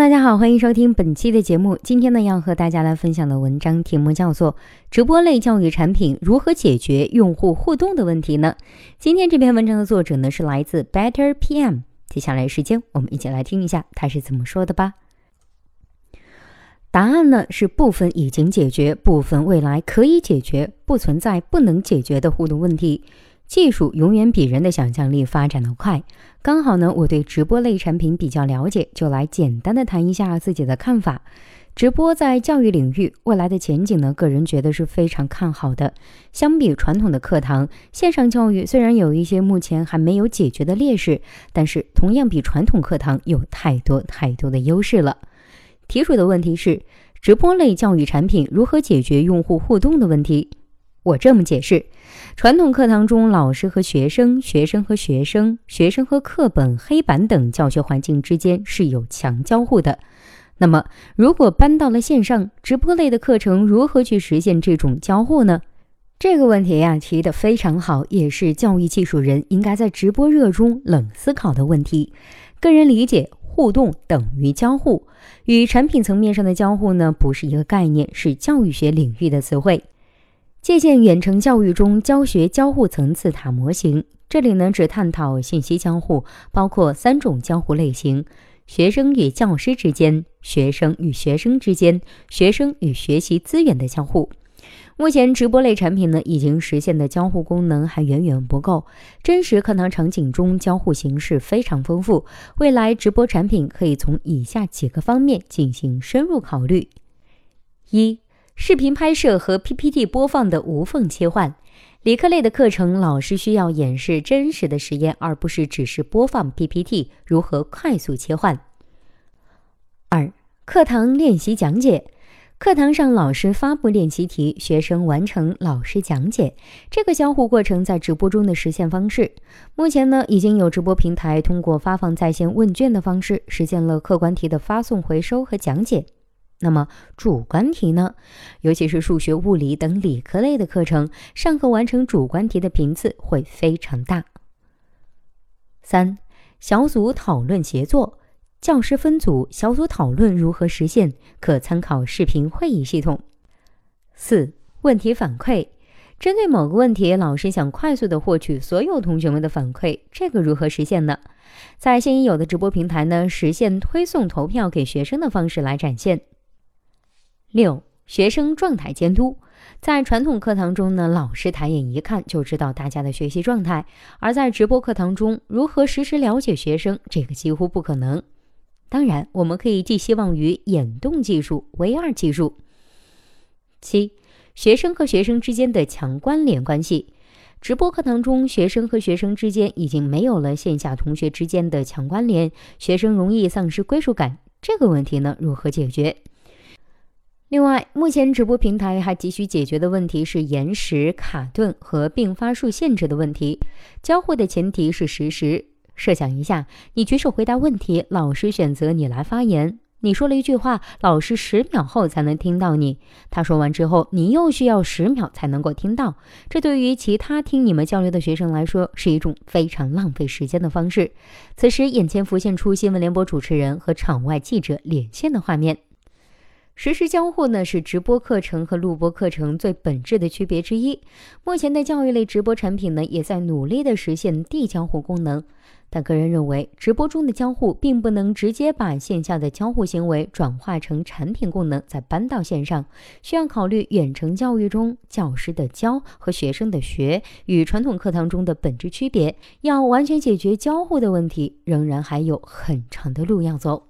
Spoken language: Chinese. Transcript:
大家好，欢迎收听本期的节目。今天呢，要和大家来分享的文章题目叫做《直播类教育产品如何解决用户互动的问题呢？》今天这篇文章的作者呢是来自 Better PM。接下来时间，我们一起来听一下他是怎么说的吧。答案呢是部分已经解决，部分未来可以解决，不存在不能解决的互动问题。技术永远比人的想象力发展的快。刚好呢，我对直播类产品比较了解，就来简单的谈一下自己的看法。直播在教育领域未来的前景呢，个人觉得是非常看好的。相比传统的课堂，线上教育虽然有一些目前还没有解决的劣势，但是同样比传统课堂有太多太多的优势了。提出的问题是：直播类教育产品如何解决用户互动的问题？我这么解释：传统课堂中，老师和学生、学生和学生、学生和课本、黑板等教学环境之间是有强交互的。那么，如果搬到了线上，直播类的课程如何去实现这种交互呢？这个问题呀，提得非常好，也是教育技术人应该在直播热中冷思考的问题。个人理解，互动等于交互，与产品层面上的交互呢，不是一个概念，是教育学领域的词汇。借鉴远程教育中教学交互层次塔模型，这里呢只探讨信息交互，包括三种交互类型：学生与教师之间、学生与学生之间、学生与学习资源的交互。目前直播类产品呢，已经实现的交互功能还远远不够，真实课堂场景中交互形式非常丰富。未来直播产品可以从以下几个方面进行深入考虑：一。视频拍摄和 PPT 播放的无缝切换，理科类的课程，老师需要演示真实的实验，而不是只是播放 PPT。如何快速切换？二、课堂练习讲解，课堂上老师发布练习题，学生完成老师讲解，这个交互过程在直播中的实现方式。目前呢，已经有直播平台通过发放在线问卷的方式，实现了客观题的发送、回收和讲解。那么主观题呢？尤其是数学、物理等理科类的课程，上课完成主观题的频次会非常大。三、小组讨论协作，教师分组小组讨论如何实现？可参考视频会议系统。四、问题反馈，针对某个问题，老师想快速的获取所有同学们的反馈，这个如何实现呢？在现已有的直播平台呢，实现推送投票给学生的方式来展现。六、学生状态监督，在传统课堂中呢，老师抬眼一看就知道大家的学习状态；而在直播课堂中，如何实时了解学生，这个几乎不可能。当然，我们可以寄希望于眼动技术、VR 技术。七、学生和学生之间的强关联关系，直播课堂中，学生和学生之间已经没有了线下同学之间的强关联，学生容易丧失归属感。这个问题呢，如何解决？另外，目前直播平台还急需解决的问题是延时、卡顿和并发数限制的问题。交互的前提是实时。设想一下，你举手回答问题，老师选择你来发言。你说了一句话，老师十秒后才能听到你。他说完之后，你又需要十秒才能够听到。这对于其他听你们交流的学生来说，是一种非常浪费时间的方式。此时，眼前浮现出新闻联播主持人和场外记者连线的画面。实时交互呢，是直播课程和录播课程最本质的区别之一。目前的教育类直播产品呢，也在努力的实现递交互功能。但个人认为，直播中的交互并不能直接把线下的交互行为转化成产品功能再搬到线上，需要考虑远程教育中教师的教和学生的学与传统课堂中的本质区别。要完全解决交互的问题，仍然还有很长的路要走。